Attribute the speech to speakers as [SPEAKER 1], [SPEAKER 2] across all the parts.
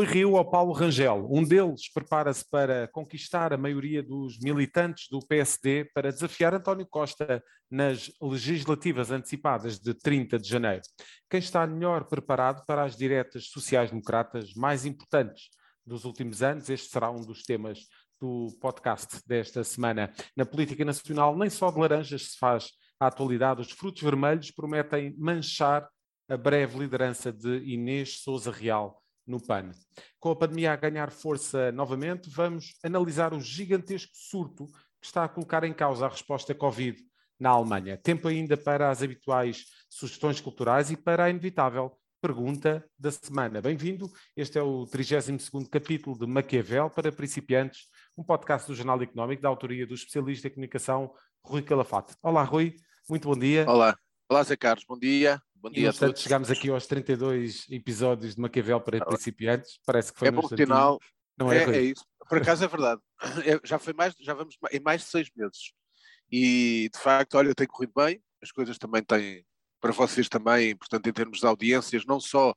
[SPEAKER 1] Rui Rio ou Paulo Rangel. Um deles prepara-se para conquistar a maioria dos militantes do PSD para desafiar António Costa nas legislativas antecipadas de 30 de janeiro. Quem está melhor preparado para as diretas sociais-democratas mais importantes dos últimos anos? Este será um dos temas do podcast desta semana. Na política nacional, nem só de laranjas se faz a atualidade. Os frutos vermelhos prometem manchar a breve liderança de Inês Souza Real no PAN. Com a pandemia a ganhar força novamente, vamos analisar o gigantesco surto que está a colocar em causa a resposta Covid na Alemanha. Tempo ainda para as habituais sugestões culturais e para a inevitável pergunta da semana. Bem-vindo, este é o 32º capítulo de Maquiavel para principiantes, um podcast do Jornal Económico da autoria do especialista em comunicação Rui Calafate. Olá, Rui, muito bom dia.
[SPEAKER 2] Olá, olá Zé Carlos, bom dia. Bom
[SPEAKER 1] dia e, a todos. Chegamos aqui aos 32 episódios de Maquiavel para principiantes. Parece que foi
[SPEAKER 2] é bom sinal. Não é, é, é, isso. Por acaso é verdade. É, já foi mais, já vamos em mais de seis meses. E de facto, olha, tem corrido bem. As coisas também têm, para vocês também, portanto, em termos de audiências, não só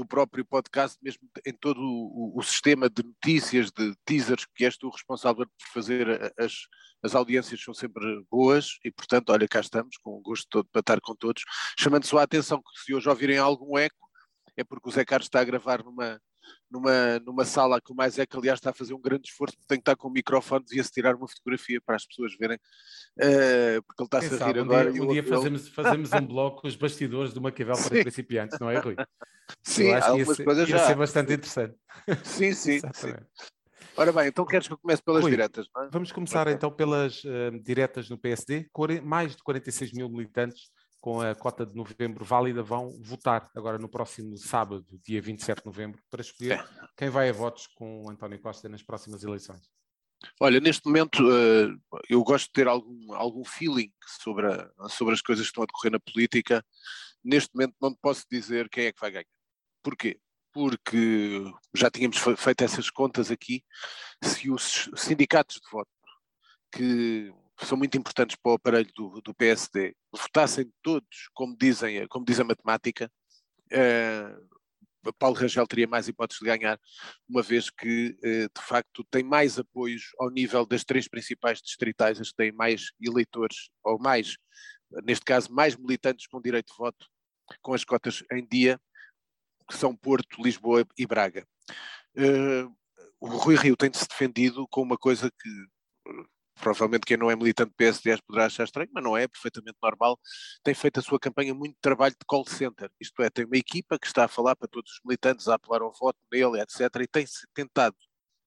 [SPEAKER 2] do próprio podcast, mesmo em todo o, o, sistema de notícias, de teasers, que és tu responsável por fazer as, as audiências são sempre boas e, portanto, olha, cá estamos, com o gosto todo para estar com todos, chamando só a atenção que se hoje ouvirem algum eco, é porque o Zé Carlos está a gravar numa, numa, numa sala que o mais é que, aliás, está a fazer um grande esforço, porque tem que estar com o microfone, devia-se tirar uma fotografia para as pessoas verem, uh, porque ele está-se a rir
[SPEAKER 1] um
[SPEAKER 2] agora.
[SPEAKER 1] Dia, um dia fazemos, fazemos um bloco com os bastidores do Maquiavel para sim. principiantes, não é, Rui?
[SPEAKER 2] Sim, algumas
[SPEAKER 1] ser,
[SPEAKER 2] coisas
[SPEAKER 1] ia
[SPEAKER 2] já.
[SPEAKER 1] ser bastante interessante.
[SPEAKER 2] Sim, sim. sim. Ora bem, então queres que eu comece pelas Rui, diretas? É?
[SPEAKER 1] Vamos começar então pelas uh, diretas no PSD. Mais de 46 mil militantes com a cota de novembro válida, vão votar agora no próximo sábado, dia 27 de novembro, para escolher quem vai a votos com António Costa nas próximas eleições.
[SPEAKER 2] Olha, neste momento uh, eu gosto de ter algum, algum feeling sobre, a, sobre as coisas que estão a decorrer na política. Neste momento não posso dizer quem é que vai ganhar. Porquê? Porque já tínhamos feito essas contas aqui, se os sindicatos de voto que são muito importantes para o aparelho do, do PSD, votassem todos, como, dizem, como diz a matemática, uh, Paulo Rangel teria mais hipóteses de ganhar, uma vez que, uh, de facto, tem mais apoios ao nível das três principais distritais, as que têm mais eleitores, ou mais, neste caso, mais militantes com direito de voto, com as cotas em dia, que são Porto, Lisboa e Braga. Uh, o Rui Rio tem-se defendido com uma coisa que provavelmente quem não é militante do PSD poderá achar estranho, mas não é, é perfeitamente normal, tem feito a sua campanha muito trabalho de call center, isto é, tem uma equipa que está a falar para todos os militantes, a apelar ao voto nele, etc., e tem tentado,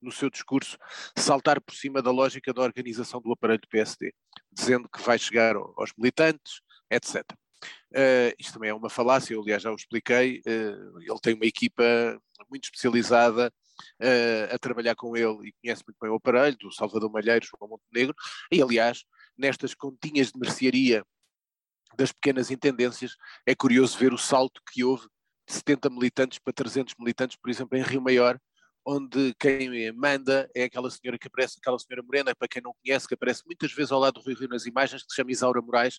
[SPEAKER 2] no seu discurso, saltar por cima da lógica da organização do aparelho do PSD, dizendo que vai chegar aos militantes, etc. Uh, isto também é uma falácia, eu aliás já o expliquei, uh, ele tem uma equipa muito especializada uh, a trabalhar com ele e conhece muito bem o aparelho, do Salvador Malheiros, João Montenegro, e aliás, nestas continhas de mercearia das pequenas intendências, é curioso ver o salto que houve de 70 militantes para 300 militantes, por exemplo, em Rio Maior, onde quem manda é aquela senhora que aparece, aquela senhora morena, para quem não conhece, que aparece muitas vezes ao lado do Rio Rio nas imagens, que se chama Isaura Moraes,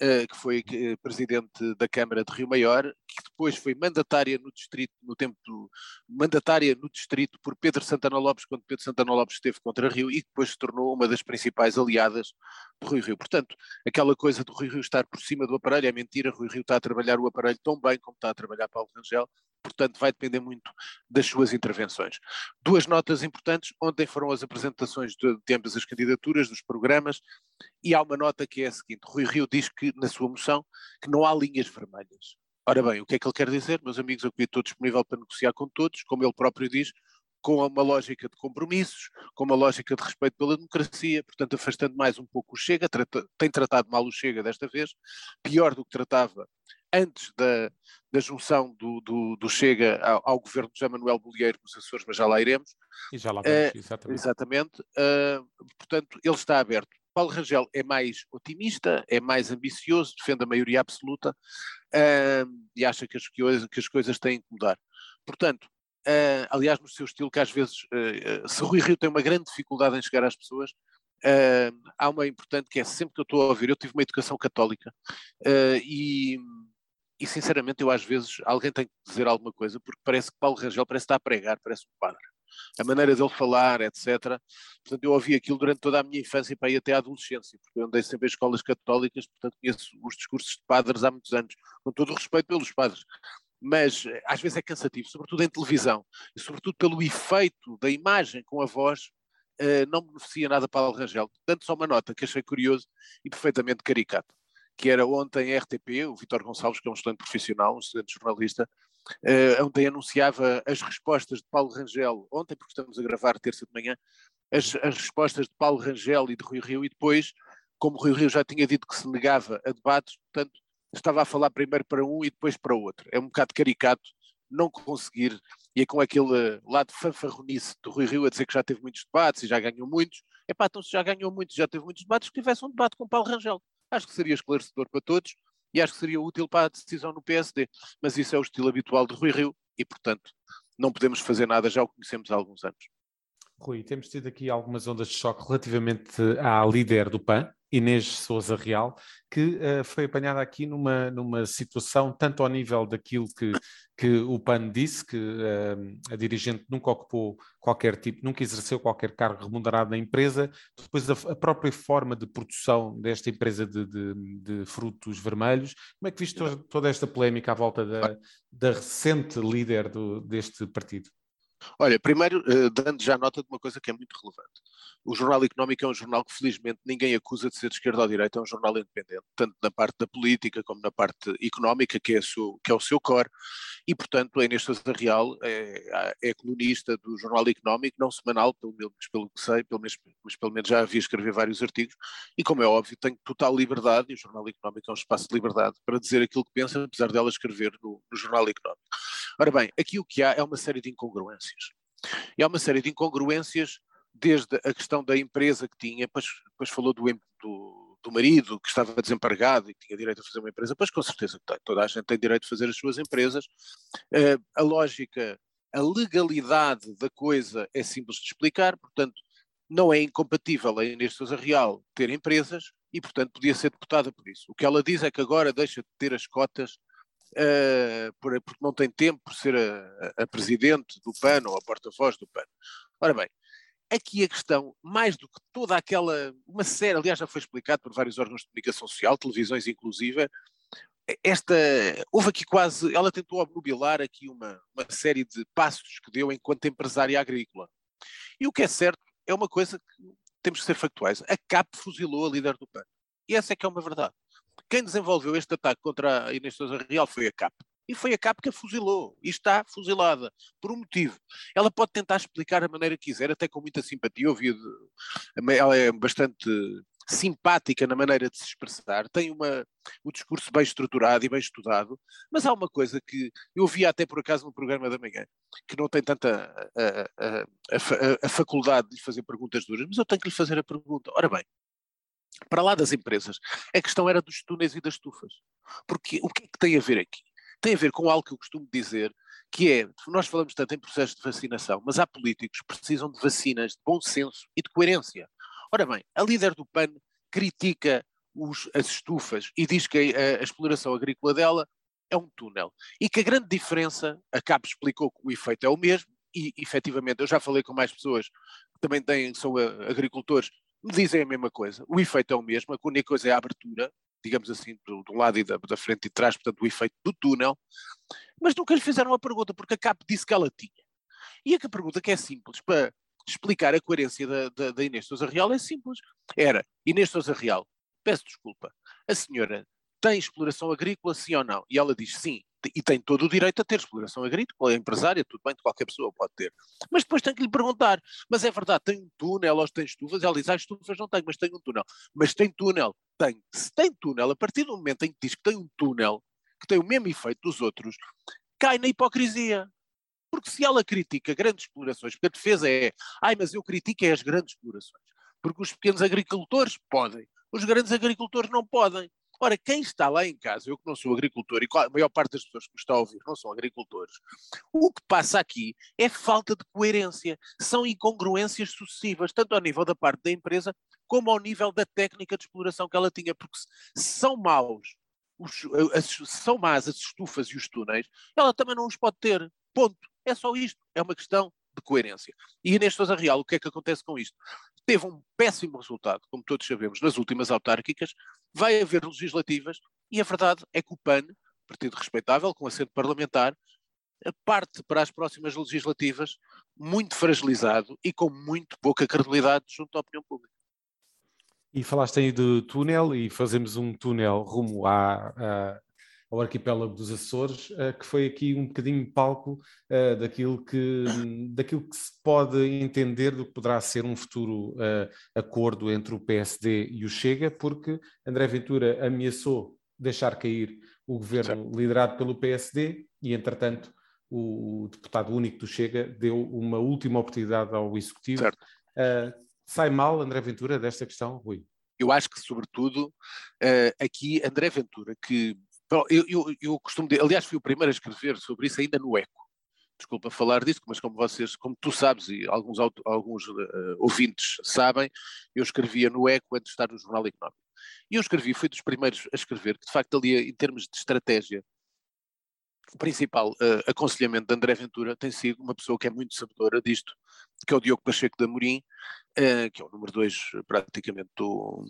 [SPEAKER 2] uh, que foi uh, presidente da Câmara de Rio Maior, depois foi mandatária no distrito, no tempo do, mandatária no distrito por Pedro Santana Lopes, quando Pedro Santana Lopes esteve contra Rio, e depois se tornou uma das principais aliadas do Rio Rio. Portanto, aquela coisa do Rio Rio estar por cima do aparelho é mentira, Rui Rio está a trabalhar o aparelho tão bem como está a trabalhar Paulo Rangel, portanto vai depender muito das suas intervenções. Duas notas importantes, ontem foram as apresentações de, de ambas as candidaturas, dos programas, e há uma nota que é a seguinte, Rui Rio diz que, na sua moção, que não há linhas vermelhas. Ora bem, o que é que ele quer dizer? Meus amigos, eu estou disponível para negociar com todos, como ele próprio diz, com uma lógica de compromissos, com uma lógica de respeito pela democracia, portanto afastando mais um pouco o Chega, trata, tem tratado mal o Chega desta vez, pior do que tratava antes da, da junção do, do, do Chega ao, ao, governo de José Manuel Bolieiro nos Açores, mas já lá iremos.
[SPEAKER 1] E já lá vamos, uh, exatamente.
[SPEAKER 2] Exatamente. Uh, portanto, ele está aberto. Paulo Rangel é mais otimista, é mais ambicioso, defende a maioria absoluta uh, e acha que as, que as coisas têm que mudar. Portanto, Uh, aliás, no seu estilo, que às vezes, uh, se Rui Rio tem uma grande dificuldade em chegar às pessoas, há uma importante que é sempre que eu estou a ouvir, eu tive uma educação católica e, e sinceramente eu às vezes, alguém tem que dizer alguma coisa, porque parece que Paulo Rangel parece estar a pregar, parece um padre. A maneira dele falar, etc. Portanto, eu ouvi aquilo durante toda a minha infância e até a adolescência, porque eu andei sempre em escolas católicas, portanto conheço os discursos de padres há muitos anos, com todo o respeito pelos padres. Mas eh, às vezes é cansativo, sobretudo em televisão, e sobretudo pelo efeito da imagem com a voz, uh, não beneficia nada Paulo Rangel. Tanto só uma nota que achei curioso e perfeitamente caricato que era ontem a RTP, o Vitor Gonçalves, que é um excelente profissional, um excelente jornalista, uh, ontem anunciava as respostas de Paulo Rangel, ontem, porque estamos a gravar terça de manhã, as, as respostas de Paulo Rangel e de Rui Rio, e depois, como Rui Rio já tinha dito que se negava a debates, portanto, estava a falar primeiro para um e depois para outro. É um bocado caricato não conseguir, e é com aquele lado fanfarronice do Rui Rio a dizer que já teve muitos debates e já ganhou muitos. Epá, então se já ganhou muitos, já teve muitos debates, que tivesse um debate com Paulo Rangel. Acho que seria esclarecedor para todos e acho que seria útil para a decisão no PSD. Mas isso é o estilo habitual de Rui Rio e, portanto, não podemos fazer nada, já o conhecemos há alguns anos.
[SPEAKER 1] Rui, temos tido aqui algumas ondas de choque relativamente à líder do PAN, Inês Souza Real, que uh, foi apanhada aqui numa, numa situação, tanto ao nível daquilo que, que o PAN disse, que uh, a dirigente nunca ocupou qualquer tipo, nunca exerceu qualquer cargo remunerado na empresa, depois a, a própria forma de produção desta empresa de, de, de, frutos vermelhos. Como é que viste toda esta polémica à volta da, da recente líder do, deste partido?
[SPEAKER 2] Olha, primeiro, uh, dando já nota de uma coisa que é muito relevante. O Jornal Económico é um jornal que, felizmente, ninguém acusa de ser de esquerda ou direita, é um jornal independente, tanto na parte da política como na parte económica, que é, seu, que é o seu core, e, portanto, a Inês Sousa Real é, é colunista do Jornal Económico, não semanal, pelo menos pelo que sei, pelo menos, mas pelo menos já havia escrever vários artigos, e, como é óbvio, tem total liberdade, e o Jornal Económico é um espaço de liberdade para dizer aquilo que pensa, apesar dela escrever no, no Jornal Económico. Ora bem, aqui o que há é uma série de incongruências. E há uma série de incongruências, desde a questão da empresa que tinha, depois, depois falou do, do, do, marido que estava desempregado e que tinha direito a fazer uma empresa, pois com certeza que tem, toda a gente tem direito a fazer as suas empresas. Uh, a lógica, a legalidade da coisa é simples de explicar, portanto, não é incompatível a Inês Sousa Real ter empresas e, portanto, podia ser deputada por isso. O que ela diz é que agora deixa de ter as cotas porque não tem tempo por ser a, a presidente do PAN ou a porta-voz do PAN. Ora bem, aqui a questão, mais do que toda aquela, uma série, aliás já foi explicado por vários órgãos de comunicação social, televisões inclusive, esta, houve aqui quase, ela tentou obnubilar aqui uma, uma série de passos que deu enquanto empresária agrícola. E o que é certo é uma coisa que temos que ser factuais. A CAP fuzilou a líder do PAN. E essa é que é uma verdade. Quem desenvolveu este ataque contra a Inês Sousa Real foi a CAP. E foi a CAP que a fuzilou. E está fuzilada. Por um motivo. Ela pode tentar explicar a maneira que quiser, até com muita simpatia. Eu ela é bastante simpática na maneira de se expressar, tem uma, o discurso bem estruturado e bem estudado, mas há uma coisa que eu vi até por acaso no programa da manhã, que não tem tanta a, a, a, a faculdade de fazer perguntas duras, mas eu tenho que lhe fazer a pergunta. Ora bem, para lá das empresas, a questão era dos túneis e das estufas. Porque o que é que tem a ver aqui? Tem a ver com algo que eu costumo dizer, que é, nós falamos tanto em processo de vacinação, mas há políticos que precisam de vacinas de bom senso e de coerência. Ora bem, a líder do PAN critica os, as estufas e diz que a, a exploração agrícola dela é um túnel. E que a grande diferença, a CAP explicou que o efeito é o mesmo, e efetivamente eu já falei com mais pessoas que também têm, são agricultores me dizem a mesma coisa. O efeito é o mesmo, a única coisa é a abertura, digamos assim, do, do lado e da, da, frente e de trás, portanto, o efeito do túnel, mas nunca lhe fizeram a pergunta, porque a CAP disse que ela tinha. E a pergunta que é simples, para explicar a coerência da, da, da Inês Sousa Real, é simples. Era, Inês Sousa Real, peço desculpa, a senhora tem exploração agrícola, sim ou não? E ela diz sim e tem todo o direito a ter exploração agrícola, é empresária, tudo bem, qualquer pessoa pode ter. Mas depois tem que lhe perguntar, mas é verdade, tem um túnel, ou tem estufas, ela diz, ah, estufas não tem, mas tem um túnel. Mas tem túnel, tem. Se tem túnel, a partir do momento em que diz que tem um túnel, que tem o mesmo efeito dos outros, cai na hipocrisia. Porque se ela critica grandes explorações, porque a defesa é, ai, mas eu critico é as grandes explorações. Porque os pequenos agricultores podem, os grandes agricultores não podem. Ora, quem está lá em casa, eu que não sou agricultor e a maior parte das pessoas que me está a ouvir não são agricultores, o que passa aqui é falta de coerência. São incongruências sucessivas, tanto ao nível da parte da empresa como ao nível da técnica de exploração que ela tinha, porque são maus os, as, são más as estufas e os túneis, ela também não os pode ter. Ponto. É só isto. É uma questão de coerência. E neste Sousa Real, o que é que acontece com isto? Teve um péssimo resultado, como todos sabemos, nas últimas autárquicas, vai haver legislativas, e a verdade é que o PAN, partido respeitável, com assento parlamentar, parte para as próximas legislativas muito fragilizado e com muito pouca credibilidade junto à opinião pública.
[SPEAKER 1] E falaste aí de túnel e fazemos um túnel rumo à, à, ao arquipélago dos Açores, uh, que foi aqui um bocadinho palco uh, daquilo, que, daquilo que se pode entender do que poderá ser um futuro uh, acordo entre o PSD e o Chega, porque André Ventura ameaçou deixar cair o governo liderado pelo PSD e, entretanto, o deputado único do Chega deu uma última oportunidade ao Executivo. Uh, sai mal André Ventura desta questão, Rui?
[SPEAKER 2] Eu acho que, sobretudo, aqui André Ventura, que eu, eu, eu costumo dizer, aliás, fui o primeiro a escrever sobre isso ainda no ECO. Desculpa falar disso, mas como vocês, como tu sabes e alguns, alguns uh, ouvintes sabem, eu escrevia no ECO antes de estar no Jornal Económico. E eu escrevi, fui dos primeiros a escrever, que de facto ali, em termos de estratégia, o principal uh, aconselhamento de André Ventura tem sido uma pessoa que é muito sabedora disto, que é o Diogo Pacheco da Amorim, uh, que é o número dois praticamente do,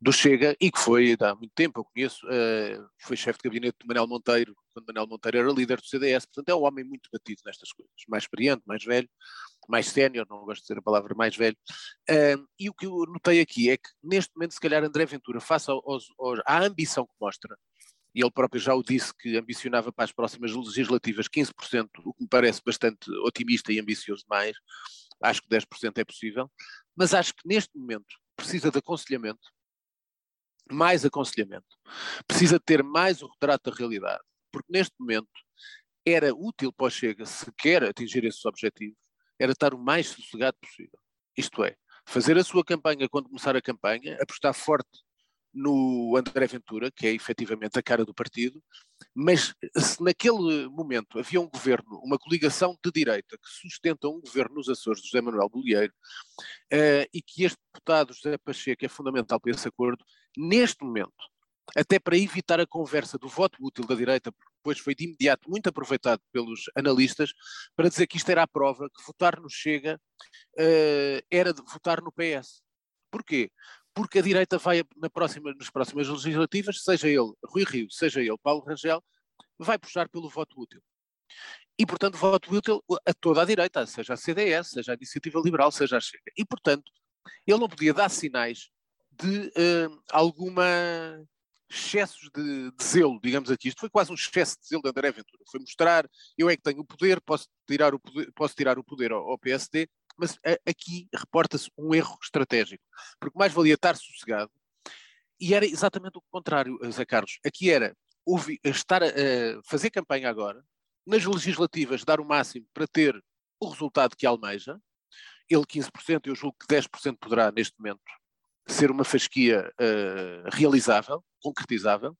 [SPEAKER 2] do Chega e que foi há muito tempo, eu conheço, uh, foi chefe de gabinete de Manuel Monteiro, quando Manuel Monteiro era líder do CDS, portanto é um homem muito batido nestas coisas, mais experiente, mais velho, mais sénior, não gosto de dizer a palavra mais velho, e o que eu notei aqui é que neste momento se calhar André Ventura, face aos, aos, à ambição que mostra, e ele próprio já o disse que ambicionava para as próximas legislativas 15%, o que me parece bastante otimista e ambicioso demais. Acho que 10% é possível, mas acho que neste momento precisa de aconselhamento, mais aconselhamento, precisa ter mais o retrato da realidade, porque neste momento era útil para o Chega, se quer atingir esses objetivos, era estar o mais sossegado possível. Isto é, fazer a sua campanha quando começar a campanha, apostar forte no André Ventura, que é efetivamente a cara do partido, mas se naquele momento havia um governo, uma coligação de direita que sustenta um governo nos Açores José Manuel Bolieiro, uh, e que este deputado José Pacheco é fundamental para esse acordo, neste momento, até para evitar a conversa do voto útil da direita, porque depois foi de imediato muito aproveitado pelos analistas, para dizer que isto era a prova que votar no Chega uh, era de votar no PS. Porquê? porque a direita vai na próxima, nas próximas legislativas, seja ele Rui Rio, seja ele Paulo Rangel, vai puxar pelo voto útil. E, portanto, voto útil a toda a direita, seja a CDS, seja a Iniciativa Liberal, seja a Chega. E, portanto, ele não podia dar sinais de uh, alguma excessos de, de, zelo, digamos aqui. Isto foi quase um excesso de zelo de André Ventura. Foi mostrar, eu é que tenho o poder, posso tirar o poder, posso tirar o poder ao, ao PSD mas aqui reporta-se um erro estratégico, porque mais valia estar sossegado, e era exatamente o contrário, Zé Carlos. Aqui era estar a, fazer campanha agora, nas legislativas dar o máximo para ter o resultado que almeja, ele 15%, eu julgo que 10% poderá neste momento ser uma fasquia uh, realizável, concretizável,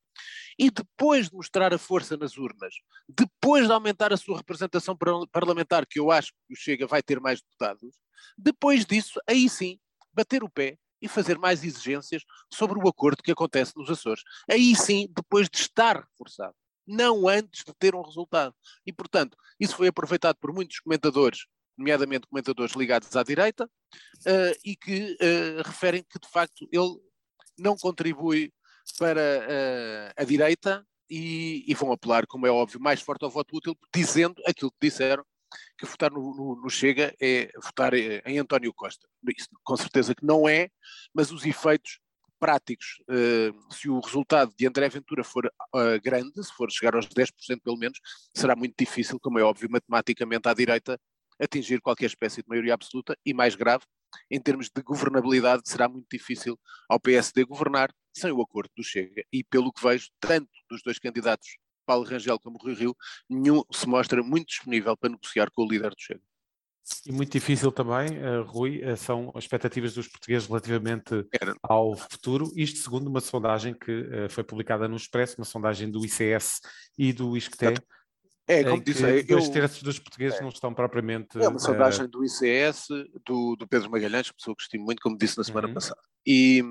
[SPEAKER 2] e depois de mostrar a força nas urnas, depois de aumentar a sua representação parlamentar, que eu acho que o Chega vai ter mais deputados, depois disso, aí sim, bater o pé e fazer mais exigências sobre o acordo que acontece nos Açores. Aí sim, depois de estar reforçado, não antes de ter um resultado. E, portanto, isso foi aproveitado por muitos comentadores, nomeadamente comentadores ligados à direita, uh, e que uh, referem que, de facto, ele não contribui para uh, a direita e, e, vão apelar, como é óbvio, mais forte ao voto útil, dizendo aquilo que disseram, que votar no, no, no Chega é votar eh, em António Costa. Isso, com certeza que não é, mas os efeitos práticos, uh, se o resultado de André Ventura for uh, grande, se for chegar aos 10% pelo menos, será muito difícil, como é óbvio, matematicamente à direita, atingir qualquer espécie de maioria absoluta e, mais grave, em termos de governabilidade, será muito difícil ao PSD governar sem o acordo do Chega. E pelo que vejo, tanto dos dois candidatos, Paulo Rangel como Rui Rio, nenhum se mostra muito disponível para negociar com o líder do Chega.
[SPEAKER 1] E muito difícil também, uh, Rui, uh, são as expectativas dos portugueses relativamente Era. ao futuro. Isto segundo uma sondagem que uh, foi publicada no Expresso, uma sondagem do ICS e do ISCTE,
[SPEAKER 2] é, como disse,
[SPEAKER 1] eu, dois terços dos portugueses é, não estão propriamente.
[SPEAKER 2] É uma sondagem uh... do ICS, do, do, Pedro Magalhães, pessoa que estimo muito, como disse na semana uhum. passada. E,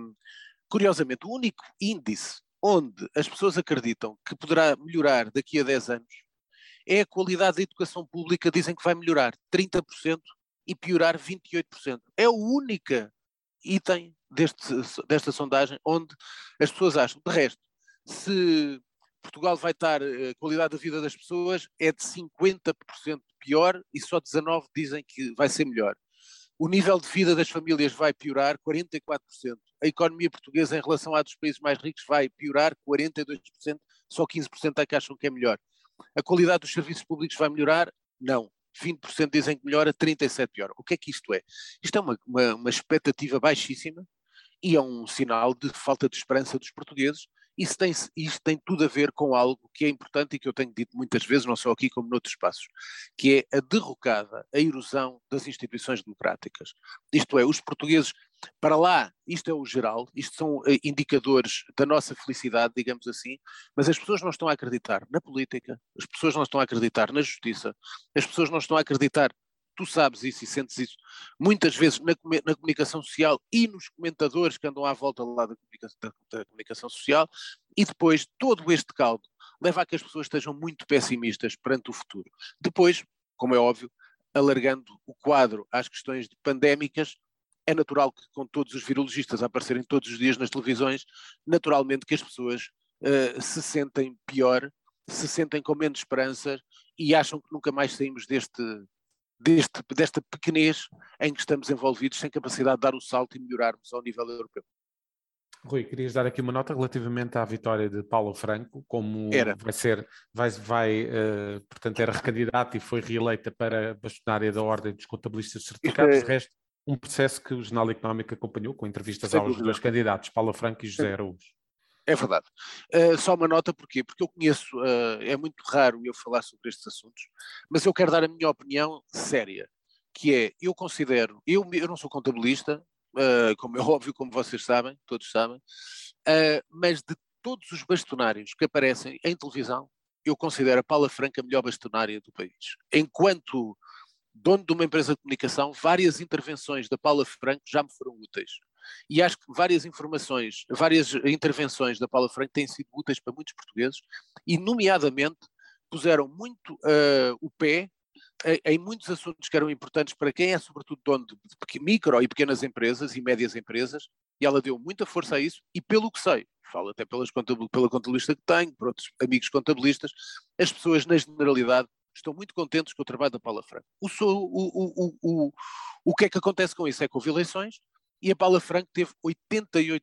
[SPEAKER 2] curiosamente, o único índice onde as pessoas acreditam que poderá melhorar daqui a 10 anos é a qualidade da educação pública, dizem que vai melhorar 30% e piorar 28%. É o único item deste, desta sondagem onde as pessoas acham. De resto, se Portugal vai estar, a qualidade da vida das pessoas é de 50% pior e só 19% dizem que vai ser melhor. O nível de vida das famílias vai piorar 44%. A economia portuguesa em relação à dos países mais ricos vai piorar 42%, só 15% é que acham que é melhor. A qualidade dos serviços públicos vai melhorar? Não. 20% dizem que melhora, 37% pior. O que é que isto é? Isto é uma, uma, uma expectativa baixíssima e é um sinal de falta de esperança dos portugueses isso tem, isto tem tudo a ver com algo que é importante e que eu tenho dito muitas vezes, não só aqui como noutros espaços, que é a derrocada, a erosão das instituições democráticas. Isto é, os portugueses, para lá, isto é o geral, isto são eh, indicadores da nossa felicidade, digamos assim, mas as pessoas não estão a acreditar na política, as pessoas não estão a acreditar na justiça, as pessoas não estão a acreditar tu sabes isso e sentes isso muitas vezes na, na, comunicação social e nos comentadores que andam à volta lá da comunicação, da, da comunicação social, e depois todo este caldo leva a que as pessoas estejam muito pessimistas perante o futuro. Depois, como é óbvio, alargando o quadro às questões pandémicas, é natural que com todos os virologistas a aparecerem todos os dias nas televisões, naturalmente que as pessoas uh, se sentem pior, se sentem com menos esperanças e acham que nunca mais saímos deste, deste, desta pequenez em que estamos envolvidos, sem capacidade de dar o salto e melhorarmos ao nível europeu.
[SPEAKER 1] Rui, querias dar aqui uma nota relativamente à vitória de Paulo Franco, como
[SPEAKER 2] era.
[SPEAKER 1] vai ser, vai, vai uh, portanto, era recandidato e foi reeleita para bastonária da Ordem dos Contabilistas Certificados. É... De resto, um processo que o Jornal Económico acompanhou com entrevistas Sem aos dúvida. dois candidatos, Paulo Franco e José Araújo.
[SPEAKER 2] É verdade. Uh, só uma nota, porquê? Porque eu conheço, uh, é muito raro eu falar sobre estes assuntos, mas eu quero dar a minha opinião séria, que é, eu considero, eu, eu não sou contabilista, uh, como é óbvio, como vocês sabem, todos sabem, mas de todos os bastonários que aparecem em televisão, eu considero a Paula Franca a melhor bastonária do país. Enquanto dono de uma empresa de comunicação, várias intervenções da Paula Franco já me foram úteis. E acho que várias informações, várias intervenções da Paula Franco têm sido úteis para muitos portugueses e, nomeadamente, puseram muito uh, o pé em muitos assuntos que eram importantes para quem é, sobretudo, dono de micro e pequenas empresas e médias empresas, e ela deu muita força a isso, e pelo que sei, falo até pelas, pela contabilista que tenho, por outros amigos contabilistas, as pessoas, na generalidade, estão muito contentes com o trabalho da Paula Franco. O, o, o, o, o que é que acontece com isso? É que houve eleições, e a Paula Franco teve 88%.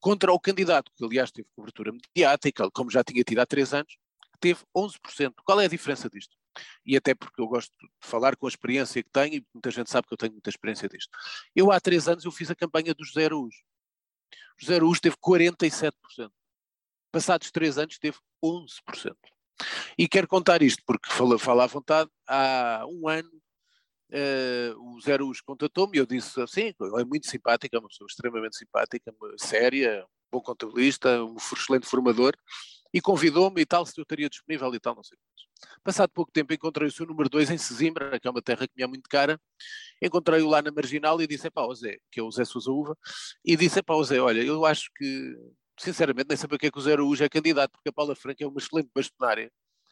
[SPEAKER 2] Contra o candidato, que aliás teve cobertura mediática, como já tinha tido há três anos, teve 11%. Qual é a diferença disto? E até porque eu gosto de falar com a experiência que tenho, e muita gente sabe que eu tenho muita experiência disto. Eu há três anos eu fiz a campanha dos José Araújo. José Araújo teve 47%. Passados três anos teve 11%. E quero contar isto porque falo, falo à vontade. Há um ano Uh, o Zé Us contatou-me e eu disse assim, é muito simpática, é uma pessoa extremamente simpática, séria, bom contabilista, um excelente formador, e convidou-me e tal, se eu estaria disponível e tal, não sei o. Passado pouco tempo encontrei o seu número 2 em Sesimbra, que é uma terra que me é muito cara, encontrei-o lá na Marginal e disse, pá, o Zé, que é o Zé Sousa Uva, e disse, pá, o Zé, olha, eu acho que, sinceramente, nem sei para que é que o Zé Araújo é candidato, porque a Paula Franca é uma excelente bastonária,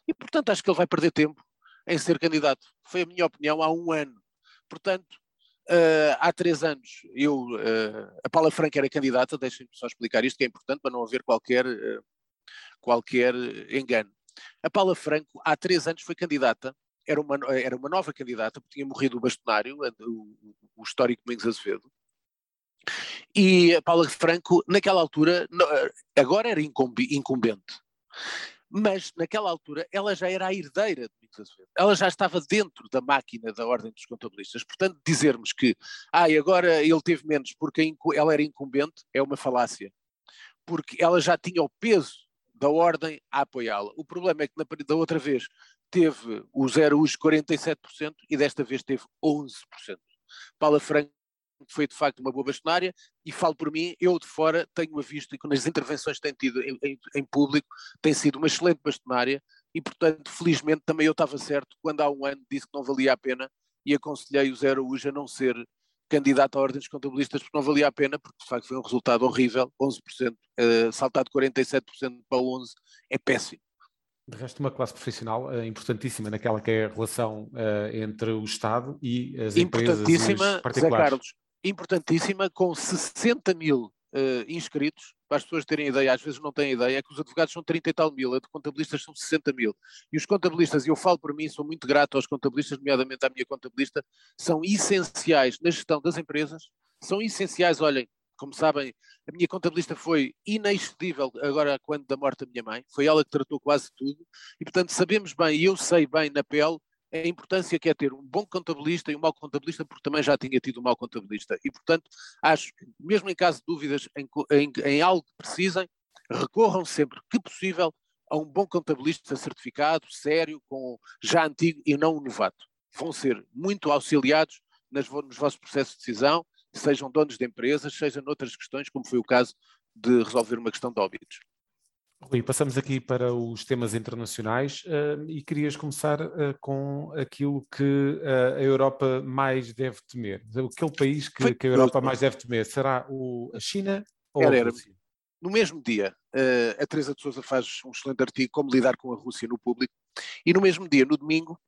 [SPEAKER 2] e portanto acho que ele vai perder tempo em ser candidato. Foi a minha opinião há um ano. Portanto, uh, há três anos, eu, uh, a Paula Franca era candidata, deixem-me só explicar isto, que é importante para não haver qualquer, uh, qualquer engano. A Paula Franco, há três anos, foi candidata, era uma, era uma nova candidata, porque tinha morrido o bastonário, o, o histórico Domingos Azevedo, e a Paula Franco, naquela altura, agora era incumbente, mas naquela altura ela já era a herdeira de Domingos Azevedo. Ela já estava dentro da máquina da Ordem dos Contabilistas. Portanto, dizermos que ah, agora ele teve menos porque ela era incumbente é uma falácia. Porque ela já tinha o peso da Ordem a apoiá-la. O problema é que na, da outra vez teve o 0 os 47% e desta vez teve 11%. Paula Franco foi de facto uma boa bastonária e falo por mim, eu de fora tenho-a visto e que nas intervenções que tenho tido em, em, em, público tem sido uma excelente bastonária e portanto felizmente também eu estava certo quando há um ano disse que não valia a pena e aconselhei o Zé Araújo a não ser candidato a ordens de contabilistas porque não valia a pena, porque de facto foi um resultado horrível, 11%, uh, saltado 47% para 11%, é péssimo.
[SPEAKER 1] De resto, uma classe profissional uh, importantíssima naquela que é a relação uh, entre o Estado e as empresas
[SPEAKER 2] importantíssima,
[SPEAKER 1] particulares.
[SPEAKER 2] Zé Carlos, importantíssima, com 60 mil uh, inscritos, para as pessoas terem ideia, às vezes não têm ideia, é que os advogados são 30 e tal mil, a de contabilistas são 60 mil. E os contabilistas, e eu falo por mim, sou muito grato aos contabilistas, nomeadamente à minha contabilista, são essenciais na gestão das empresas, são essenciais, olhem, como sabem, a minha contabilista foi inexcedível agora quando da morte da minha mãe, foi ela que tratou quase tudo, e portanto sabemos bem, e eu sei bem na pele, a importância que é ter um bom contabilista e um mau contabilista, porque também já tinha tido um mau contabilista. E, portanto, acho que, mesmo em caso de dúvidas em, em, em algo que precisem, recorram sempre que possível a um bom contabilista certificado, sério, com já antigo e não um novato. Vão ser muito auxiliados nas, nos vossos processos de decisão sejam donos de empresas, seja noutras questões, como foi o caso de resolver uma questão de óbitos.
[SPEAKER 1] Rui, passamos aqui para os temas internacionais uh, e querias começar uh, com aquilo que uh, a Europa mais deve temer. Aquele país que, que a Europa mais deve temer, será o, a China ou era, a Rússia?
[SPEAKER 2] No mesmo dia, a Teresa de Sousa faz um excelente artigo como lidar com a Rússia no público e no mesmo dia, no domingo,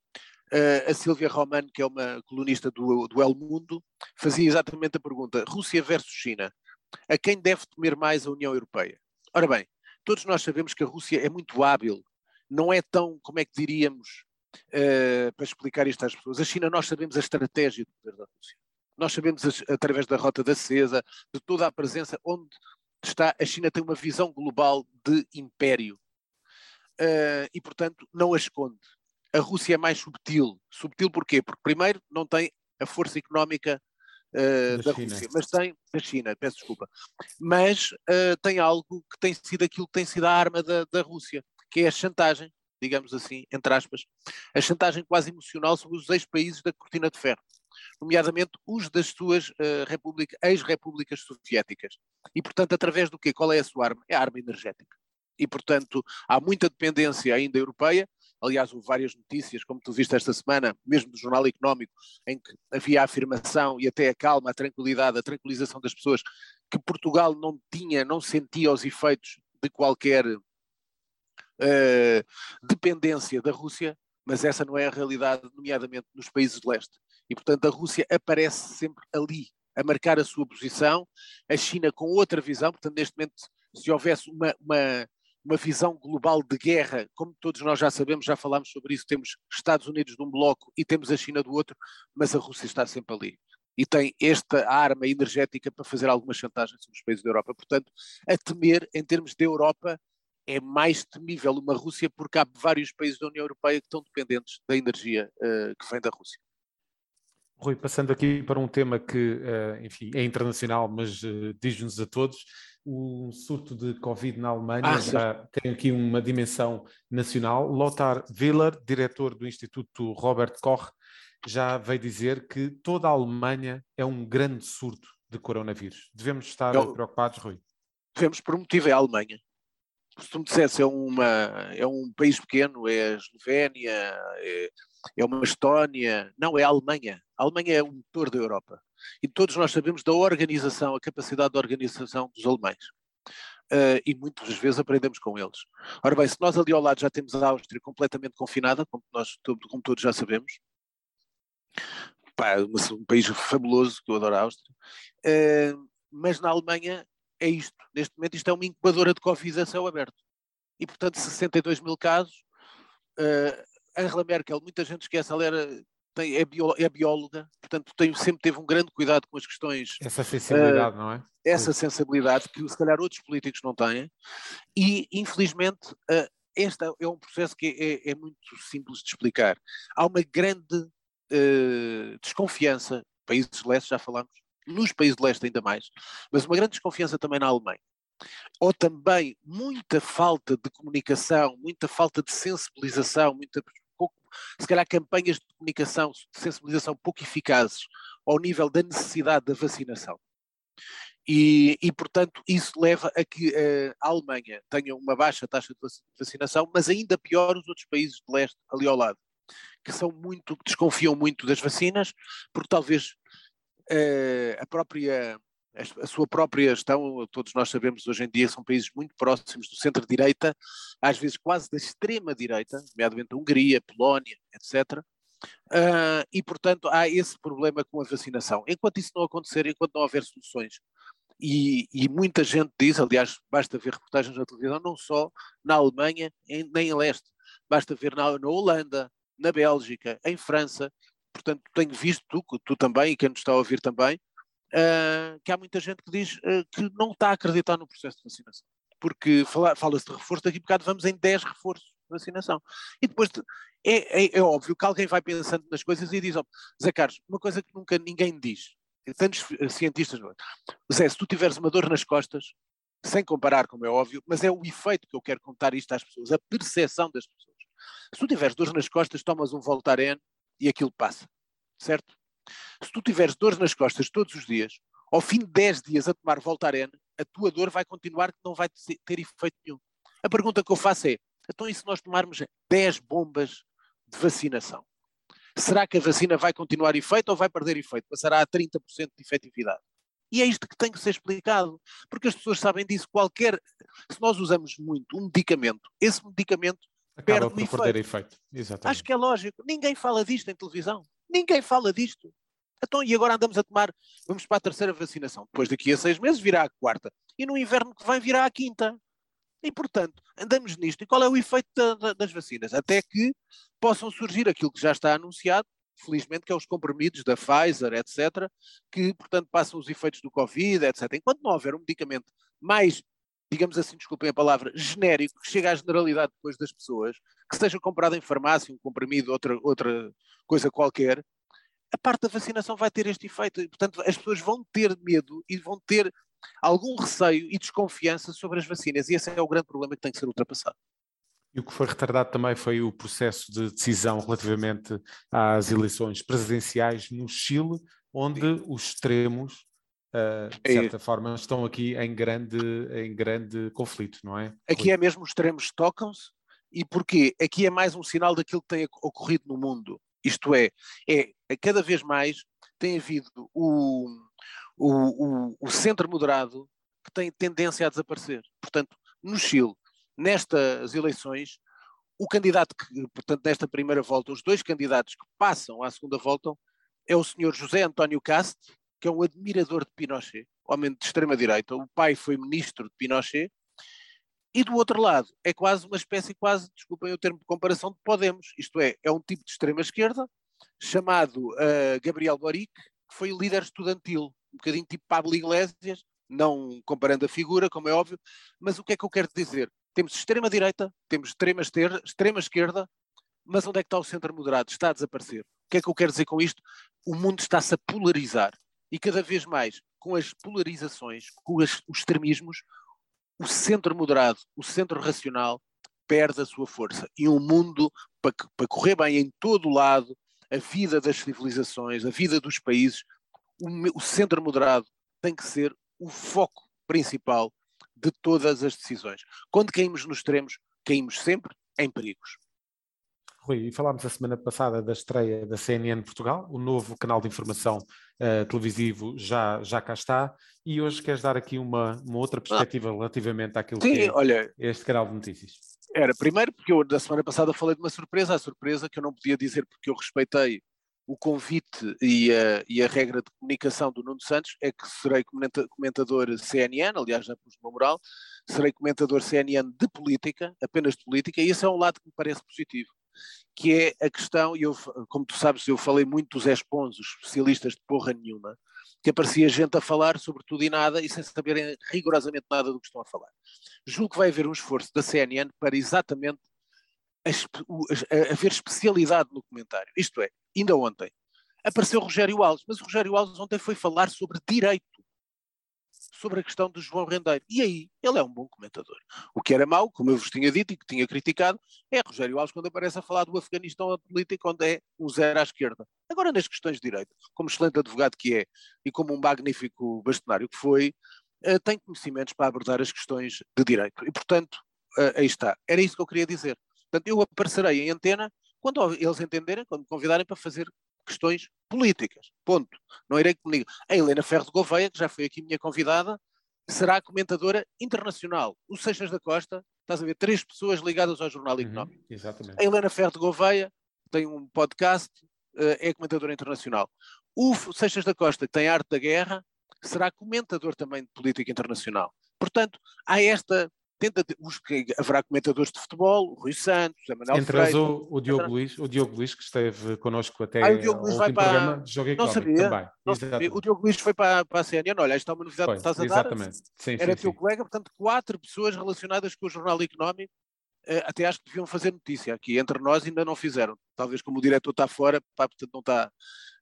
[SPEAKER 2] a Silvia Romano, que é uma colunista do, do El Mundo, fazia exatamente a pergunta: Rússia versus China, a quem deve temer mais a União Europeia? Ora bem, todos nós sabemos que a Rússia é muito hábil, não é tão, como é que diríamos, uh, para explicar isto às pessoas. A China, nós sabemos a estratégia do poder da Rússia. Nós sabemos, através da Rota da Cesa, de toda a presença, onde está, a China tem uma visão global de império. Uh, e, portanto, não a esconde a Rússia é mais subtil. Subtil porquê? Porque, primeiro, não tem a força económica uh, da, da Rússia, mas tem, da China, peço desculpa, mas uh, tem algo que tem sido aquilo que tem sido a arma da, da Rússia, que é a chantagem, digamos assim, entre aspas, a chantagem quase emocional sobre os ex-países da cortina de ferro, nomeadamente os das suas uh, ex-repúblicas soviéticas. E, portanto, através do quê? Qual é a sua arma? É a arma energética. E, portanto, há muita dependência ainda europeia, Aliás, houve várias notícias, como tu viste esta semana, mesmo do Jornal Económico, em que havia a afirmação e até a calma, a tranquilidade, a tranquilização das pessoas, que Portugal não tinha, não sentia os efeitos de qualquer uh, dependência da Rússia, mas essa não é a realidade, nomeadamente nos países de leste. E, portanto, a Rússia aparece sempre ali, a marcar a sua posição, a China com outra visão, portanto, neste momento, se houvesse uma, uma uma visão global de guerra, como todos nós já sabemos, já falámos sobre isso, temos Estados Unidos de um bloco e temos a China do outro, mas a Rússia está sempre ali. E tem esta arma energética para fazer alguma chantagem sobre os países da Europa. Portanto, a temer, em termos de Europa, é mais temível uma Rússia porque há vários países da União Europeia que estão dependentes da energia uh, que vem da Rússia.
[SPEAKER 1] Rui, passando aqui para um tema que, uh, enfim, é internacional, mas uh, diz-nos a todos, o surto de Covid na Alemanha ah, já tem aqui uma dimensão nacional. Lothar Willer, diretor do Instituto Robert Koch, já veio dizer que toda a Alemanha é um grande surto de coronavírus. Devemos estar Eu, preocupados, Rui?
[SPEAKER 2] Devemos, por um motivo, é a Alemanha. Se tu me dissesse, é, uma, é um país pequeno, é a Eslovénia, é, é uma Estónia. Não, é a Alemanha. A Alemanha é o motor da Europa. E todos nós sabemos da organização, a capacidade de organização dos alemães. Uh, e muitas vezes aprendemos com eles. Ora bem, se nós ali ao lado já temos a Áustria completamente confinada, como, nós, como todos já sabemos, pá, um país fabuloso, que eu adoro a Áustria, uh, mas na Alemanha é isto. Neste momento isto é uma incubadora de Covid a céu aberto. E, portanto, 62 mil casos. Uh, Angela Merkel, muita gente esquece, ela era tem, é, bio, é bióloga, portanto tem, sempre teve um grande cuidado com as questões.
[SPEAKER 1] Essa sensibilidade, uh, não é?
[SPEAKER 2] Essa sensibilidade que se calhar outros políticos não têm. E, infelizmente, uh, este é um processo que é, é, muito simples de explicar. Há uma grande uh, desconfiança, países de leste já falamos, nos países de leste ainda mais, mas uma grande desconfiança também na Alemanha. Ou também muita falta de comunicação, muita falta de sensibilização, muita se calhar campanhas de comunicação, de sensibilização pouco eficazes ao nível da necessidade da vacinação. E, e, portanto, isso leva a que uh, a Alemanha tenha uma baixa taxa de vacinação, mas ainda pior os outros países de leste ali ao lado, que são muito, desconfiam muito das vacinas, porque talvez a própria a sua própria gestão, todos nós sabemos hoje em dia, são países muito próximos do centro-direita, às vezes quase da extrema-direita, nomeadamente a Hungria, Polónia, etc. Uh, e, portanto, há esse problema com a vacinação. Enquanto isso não acontecer, enquanto não houver soluções, e, e muita gente diz, aliás, basta ver reportagens na televisão, não só na Alemanha, em, nem em leste, basta ver na, na Holanda, na Bélgica, em França, portanto, tenho visto, tu, tu também, e quem nos está a ouvir também, uh, que há muita gente que diz uh, que não está a acreditar no processo de vacinação. Porque fala-se de reforço, daqui a bocado vamos em 10 reforços de vacinação. E depois de, é, é, é, óbvio que alguém vai pensando nas coisas e diz: oh, Zé Carlos, uma coisa que nunca ninguém diz, tantos cientistas, Zé, se tu tiveres uma dor nas costas, sem comparar, como é óbvio, mas é o efeito que eu quero contar isto às pessoas, a percepção das pessoas. Se tu tiveres dores nas costas, tomas um Voltaren e aquilo passa, certo? Se tu tiveres dores nas costas todos os dias, ao fim de 10 dias a tomar Voltaren, a tua dor vai continuar que não vai ter efeito nenhum. A pergunta que eu faço é, então e se nós tomarmos 10 bombas de vacinação? Será que a vacina vai continuar efeito ou vai perder efeito? Passará a 30% de efetividade. E é isto que tem que ser explicado, porque as pessoas sabem disso. Qualquer, se nós usamos muito um medicamento, esse medicamento Acaba perde por perder efeito. efeito. Acho que é lógico. Ninguém fala disto em televisão. Ninguém fala disto. Então, e agora andamos a tomar, vamos para a terceira vacinação. Depois daqui a seis meses virá a quarta. E no inverno que vem virá a quinta. E, portanto, andamos nisto. E qual é o efeito da, da, das vacinas? Até que possam surgir aquilo que já está anunciado, felizmente, que é os comprimidos da Pfizer, etc., que, portanto, passam os efeitos do Covid, etc. Enquanto não houver um medicamento mais, digamos assim, desculpem a palavra, genérico, que chegue à generalidade depois das pessoas, que seja comprado em farmácia, um comprimido, outra, outra coisa qualquer, a parte da vacinação vai ter este efeito. E, portanto, as pessoas vão ter medo e vão ter algum receio e desconfiança sobre as vacinas. E esse é o grande problema que tem que ser ultrapassado.
[SPEAKER 1] E o que foi retardado também foi o processo de decisão relativamente às eleições presidenciais no Chile, onde Sim. os extremos, uh, de é certa é. forma, estão aqui em grande, em grande conflito, não é?
[SPEAKER 2] Aqui é mesmo os extremos tocam-se. E porquê? Aqui é mais um sinal daquilo que tem ocorrido no mundo. Isto é, é, é cada vez mais tem havido o, o, o, o centro moderado que tem tendência a desaparecer. Portanto, no Chile, nestas eleições, o candidato que, portanto, nesta primeira volta, os dois candidatos que passam à segunda volta é o senhor José António Cast, que é um admirador de Pinochet, homem de extrema-direita. O pai foi ministro de Pinochet. E do outro lado, é quase uma espécie, quase, desculpem o termo de comparação, de Podemos. Isto é, é um tipo de extrema-esquerda, chamado uh, Gabriel Boric, que foi líder estudantil um bocadinho tipo Pablo Iglesias, não comparando a figura, como é óbvio, mas o que é que eu quero dizer? Temos extrema-direita, temos extrema-esquerda, extrema -esquerda, mas onde é que está o centro moderado? Está a desaparecer. O que é que eu quero dizer com isto? O mundo está-se a polarizar. E cada vez mais, com as polarizações, com as, os extremismos, o centro moderado, o centro racional, perde a sua força. E um mundo, para, para correr bem em todo o lado, a vida das civilizações, a vida dos países, o, o centro moderado tem que ser o foco principal de todas as decisões. Quando caímos nos extremos, caímos sempre em perigos.
[SPEAKER 1] Rui, e falámos a semana passada da estreia da CNN Portugal, o novo canal de informação uh, televisivo já, já cá está, e hoje queres dar aqui uma, uma outra perspectiva ah, relativamente àquilo sim, que é olha, este canal de notícias.
[SPEAKER 2] Era, primeiro porque eu da semana passada falei de uma surpresa, a surpresa que eu não podia dizer porque eu respeitei o convite e a, e a, regra de comunicação do Nuno Santos é que serei comentador CNN, aliás já pus no moral, serei comentador CNN de política, apenas de política, e esse é um lado que me parece positivo, que é a questão, e eu, como tu sabes, eu falei muito dos expons, os especialistas de porra nenhuma, que aparecia gente a falar sobre tudo e nada e sem saberem rigorosamente nada do que estão a falar. Julgo que vai haver um esforço da CNN para exatamente haver especialidade no comentário. Isto é, ainda ontem apareceu Rogério Alves, mas o Rogério Alves ontem foi falar sobre direito, sobre a questão do João Rendeiro. E aí, ele é um bom comentador. O que era mau, como eu vos tinha dito e que tinha criticado, é Rogério Alves quando aparece a falar do Afeganistão a política, onde é um zero à esquerda. Agora, nas questões de direito, como excelente advogado que é e como um magnífico bastonário que foi, uh, tem conhecimentos para abordar as questões de direito. E, portanto, uh, aí está. Era isso que eu queria dizer. Portanto, eu aparecerei em antena quando eles entenderem, quando me convidarem para fazer questões políticas. Ponto. Não irei comigo. A Helena Ferro de Gouveia, que já foi aqui minha convidada, será comentadora internacional. O Seixas da Costa, estás a ver, três pessoas ligadas ao Jornal uhum, Económico.
[SPEAKER 1] Uhum, exatamente.
[SPEAKER 2] A Helena Ferro de Gouveia tem um podcast, eh, é comentadora internacional. O Seixas da Costa, que tem arte da guerra, será comentador também de política internacional. Portanto, há esta tenta os haverá comentadores de futebol, o Rui Santos, a Manuel
[SPEAKER 1] Entre eles o, o, Diogo Luís, o Diogo Luís que esteve connosco até ah, o Diogo Luís vai para... programa Jogo
[SPEAKER 2] não sabia, também. Não sabia. O Diogo Luís foi para, para a CNN, olha, esta é uma novidade foi, que estás a
[SPEAKER 1] exatamente. dar. Sim,
[SPEAKER 2] Era
[SPEAKER 1] sim,
[SPEAKER 2] teu
[SPEAKER 1] sim.
[SPEAKER 2] colega, portanto, quatro pessoas relacionadas com o Jornal Económico até acho que deviam fazer notícia aqui. Entre nós ainda não fizeram. Talvez como o diretor está fora, pá, portanto não está,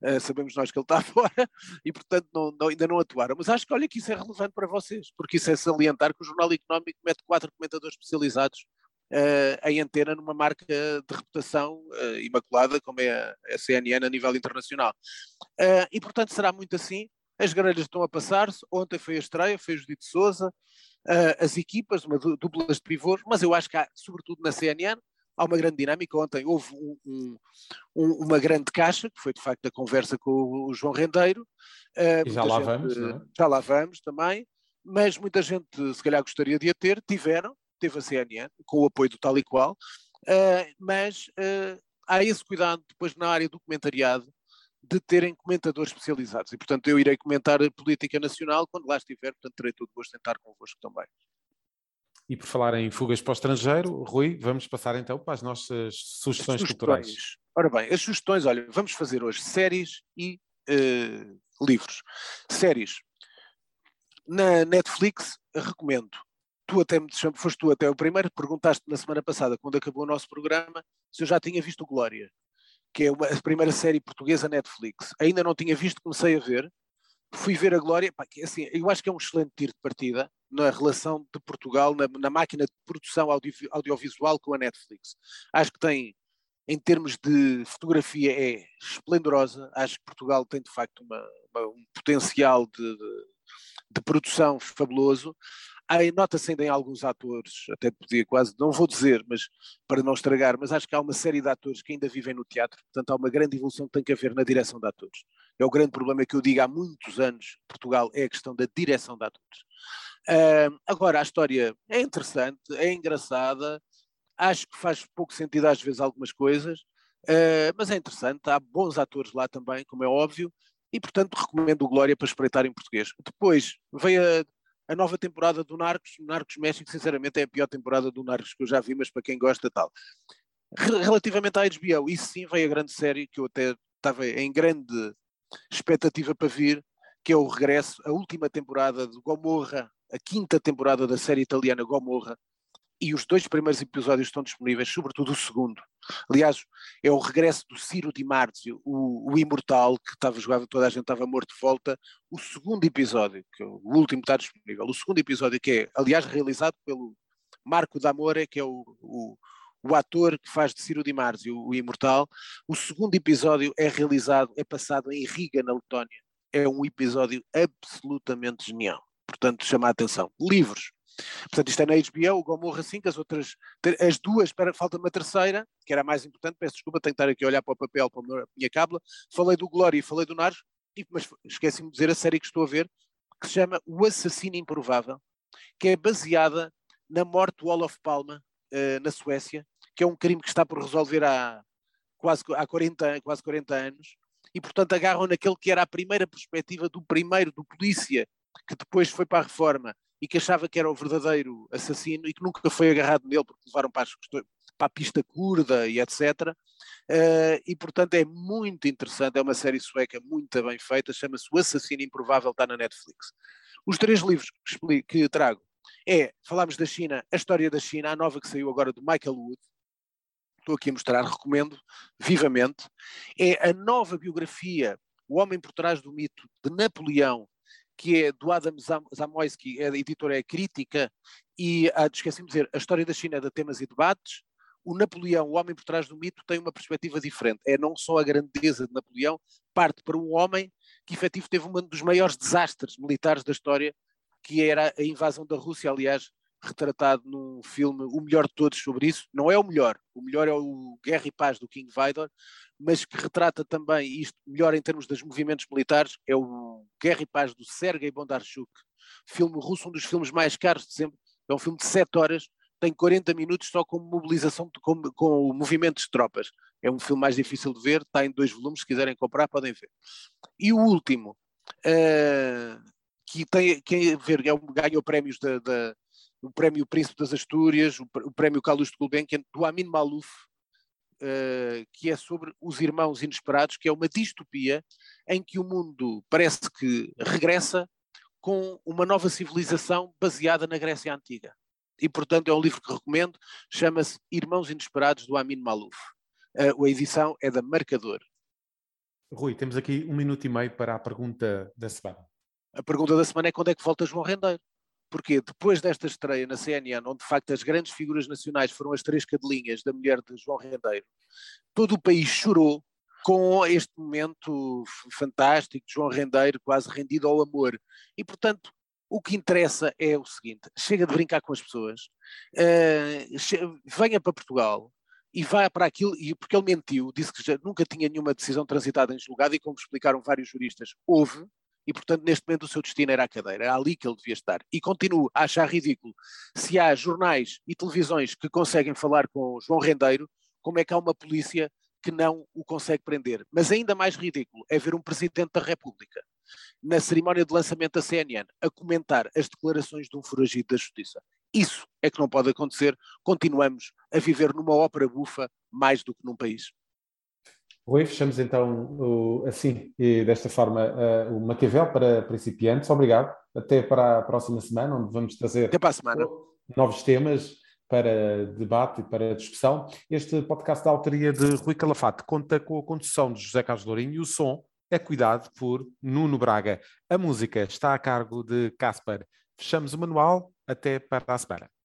[SPEAKER 2] uh, sabemos nós que ele está fora e portanto não, não, ainda não atuaram. Mas acho que olha que isso é relevante para vocês, porque isso é salientar que o Jornal Económico mete quatro comentadores especializados uh, em antena numa marca de reputação uh, imaculada como é a, a, CNN a nível internacional. e portanto será muito assim. As grelhas estão a passar-se. Ontem foi a estreia, foi o Judito Souza, uh, as equipas, uma duplas de pivôs, mas eu acho que há, sobretudo na CNN, há uma grande dinâmica. Ontem houve um, um, um, uma grande caixa, que foi de facto a conversa com o, João Rendeiro.
[SPEAKER 1] Uh, já lá gente, vamos, não é?
[SPEAKER 2] Já lá vamos também, mas muita gente se calhar gostaria de a ter, tiveram, teve a CNN, com o apoio do tal e qual, uh, mas uh, há esse cuidado depois na área do comentariado de terem comentadores especializados. E, portanto, eu irei comentar a política nacional quando lá estiver, portanto, terei todo o gosto de estar convosco também.
[SPEAKER 1] E por falar em fugas para o estrangeiro, Rui, vamos passar então para as nossas sugestões, sugestões. culturais.
[SPEAKER 2] Ora bem, as sugestões, olha, vamos fazer hoje séries e uh, livros. Séries. Na Netflix, recomendo. Tu até me foste tu até o primeiro, perguntaste na semana passada, quando acabou o nosso programa, se eu já tinha visto Glória que é uma, a primeira série portuguesa Netflix. Ainda não tinha visto, comecei a ver. Fui ver a Glória, pá, assim, eu acho que é um excelente tiro de partida na relação de Portugal, na, na máquina de produção audio, audiovisual com a Netflix. Acho que tem, em termos de fotografia, é esplendorosa. Acho que Portugal tem, de facto, uma, uma, um potencial de, de, de produção fabuloso. Nota-se ainda em alguns atores, até podia quase, não vou dizer, mas para não estragar, mas acho que há uma série de atores que ainda vivem no teatro, portanto há uma grande evolução que tem que haver na direção de atores. É o grande problema que eu digo há muitos anos, Portugal, é a questão da direção de atores. Uh, agora, a história é interessante, é engraçada, acho que faz pouco sentido às vezes algumas coisas, uh, mas é interessante, há bons atores lá também, como é óbvio, e portanto recomendo o Glória para espreitar em português. Depois veio a a nova temporada do Narcos, Narcos México, sinceramente, é a pior temporada do Narcos que eu já vi, mas para quem gosta, tal. Relativamente à HBO, isso sim veio a grande série que eu até estava em grande expectativa para vir, que é o regresso, a última temporada de Gomorra, a quinta temporada da série italiana Gomorra, e os dois primeiros episódios estão disponíveis, sobretudo o segundo. Aliás, é o regresso do Ciro Di Marzio, o, o imortal, que estava jogado, toda a gente estava morto de volta. O segundo episódio, que é o último está disponível, o segundo episódio, que é, aliás, realizado pelo Marco D'Amore, que é o, o, o ator que faz de Ciro Di Marzio, o imortal. O segundo episódio é realizado, é passado em Riga, na Letónia. É um episódio absolutamente genial. Portanto, chama a atenção. Livros. Portanto, isto é na HBO, o Gomorra 5, as outras, as duas, espera, falta uma terceira, que era a mais importante, peço desculpa, tenho que estar aqui a olhar para o papel, para a minha cábula. Falei do Glória e falei do Nares, mas esqueci-me de dizer a série que estou a ver, que se chama O Assassino Improvável, que é baseada na morte do Olof Palma, uh, na Suécia, que é um crime que está por resolver há quase, há 40, quase 40 anos, e portanto agarram naquele que era a primeira perspectiva do primeiro, do polícia, que depois foi para a reforma e que achava que era o verdadeiro assassino e que nunca foi agarrado nele porque levaram para, para a pista curda e etc. Uh, eh, e portanto é muito interessante, é uma série sueca muito bem feita, chama-se O Assassino Improvável, está na Netflix. Os três livros que, explico, que trago é, falámos da China, a história da China, a nova que saiu agora do Michael Wood, estou aqui a mostrar, recomendo vivamente, é a nova biografia, O Homem por Trás do Mito, de Napoleão, que é do Adam Zamoyski, é, a editora é Crítica, e ah, esqueci-me de dizer, a história da China de temas e debates, o Napoleão, o homem por trás do mito, tem uma perspectiva diferente. É não só a grandeza de Napoleão, parte para um homem que efetivo teve um dos maiores desastres militares da história, que era a invasão da Rússia, aliás, retratado num filme, o melhor de todos sobre isso. Não é o melhor, o melhor é o Guerra e Paz do King Vidor, mas que retrata também isto melhor em termos dos movimentos militares, é o Guerra e Paz do Sergei Bondarchuk, filme russo, um dos filmes mais caros de sempre, é um filme de 7 horas, tem 40 minutos só com mobilização, com, com movimentos de tropas. É um filme mais difícil de ver, está em dois volumes, se quiserem comprar podem ver. E o último, uh, que tem, que a ver, é ganhou prémios da, da, o prémio Príncipe das Astúrias, o, o prémio Carlos de Gulbenkian, do Amin Malouf, uh, que é sobre os irmãos inesperados, que é uma distopia em que o mundo parece que regressa com uma nova civilização baseada na Grécia Antiga. E, portanto, é um livro que recomendo, chama-se Irmãos Inesperados, do Amin Malouf. Uh, a edição é da Marcador.
[SPEAKER 1] Rui, temos aqui um minuto e meio para a pergunta da semana.
[SPEAKER 2] A pergunta da semana é quando é que volta João Rendeiro? Porque depois desta estreia na CNN, onde de facto as grandes figuras nacionais foram as três cadelinhas da mulher de João Rendeiro, todo o país chorou com este momento fantástico de João Rendeiro quase rendido ao amor. E portanto, o que interessa é o seguinte: chega de brincar com as pessoas, uh, venha para Portugal, e vá para aquilo, e porque ele mentiu, disse que nunca tinha nenhuma decisão transitada em julgado, e como explicaram vários juristas, houve, e portanto neste momento o seu destino era a cadeira, era ali que ele devia estar. E continuo a achar ridículo se há jornais e televisões que conseguem falar com João Rendeiro, como é que há uma polícia que não o consegue prender. Mas ainda mais ridículo é ver um Presidente da República, na cerimónia de lançamento da CNN, a comentar as declarações de um foragido da Justiça. Isso é que não pode acontecer. Continuamos a viver numa ópera bufa mais do que num país.
[SPEAKER 1] Rui, fechamos então assim e desta forma o Maquiavel para principiantes. Obrigado. Até para a próxima semana, onde vamos trazer novos temas para debate e para discussão. Este podcast da autoria de Rui Calafate conta com a condução de José Carlos Lourinho e o som é cuidado por Nuno Braga. A música está a cargo de Casper. Fechamos o manual. Até para a semana.